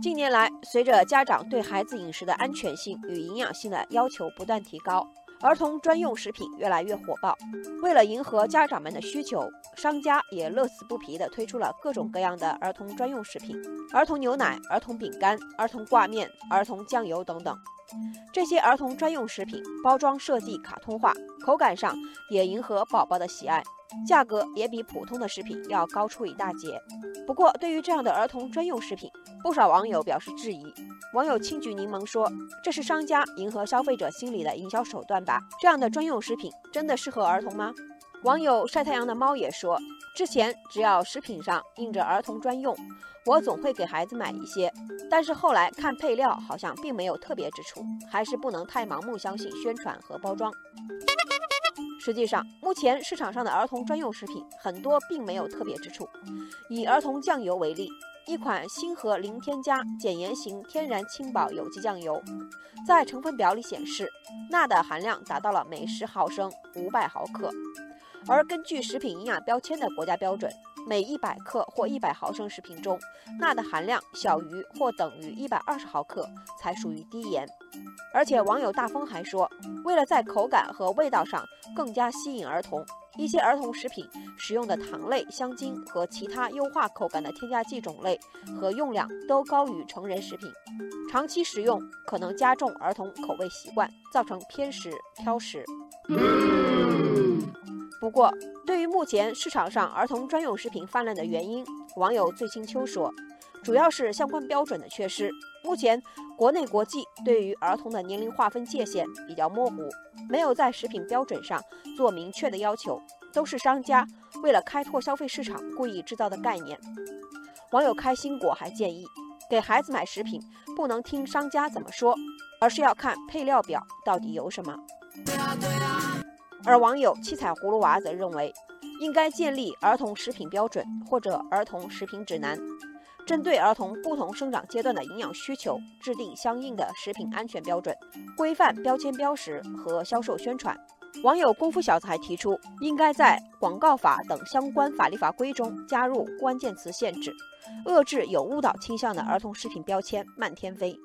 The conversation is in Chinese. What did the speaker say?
近年来，随着家长对孩子饮食的安全性与营养性的要求不断提高，儿童专用食品越来越火爆。为了迎合家长们的需求，商家也乐此不疲地推出了各种各样的儿童专用食品：儿童牛奶、儿童饼干、儿童挂面、儿童酱油等等。这些儿童专用食品包装设计卡通化，口感上也迎合宝宝的喜爱。价格也比普通的食品要高出一大截。不过，对于这样的儿童专用食品，不少网友表示质疑。网友青桔柠檬说：“这是商家迎合消费者心理的营销手段吧？这样的专用食品真的适合儿童吗？”网友晒太阳的猫也说：“之前只要食品上印着儿童专用，我总会给孩子买一些。但是后来看配料，好像并没有特别之处，还是不能太盲目相信宣传和包装。”实际上，目前市场上的儿童专用食品很多并没有特别之处。以儿童酱油为例，一款星河零添加减盐型天然轻宝有机酱油，在成分表里显示，钠的含量达到了每十毫升五百毫克，而根据食品营养标签的国家标准。每一百克或一百毫升食品中，钠的含量小于或等于一百二十毫克才属于低盐。而且网友大风还说，为了在口感和味道上更加吸引儿童，一些儿童食品使用的糖类、香精和其他优化口感的添加剂种类和用量都高于成人食品，长期食用可能加重儿童口味习惯，造成偏食挑食。不过，对于目前市场上儿童专用食品泛滥的原因，网友醉清秋说，主要是相关标准的缺失。目前，国内国际对于儿童的年龄划分界限比较模糊，没有在食品标准上做明确的要求，都是商家为了开拓消费市场故意制造的概念。网友开心果还建议，给孩子买食品不能听商家怎么说，而是要看配料表到底有什么。而网友七彩葫芦娃则认为，应该建立儿童食品标准或者儿童食品指南，针对儿童不同生长阶段的营养需求，制定相应的食品安全标准，规范标签标识和销售宣传。网友功夫小子还提出，应该在广告法等相关法律法规中加入关键词限制，遏制有误导倾向的儿童食品标签漫天飞。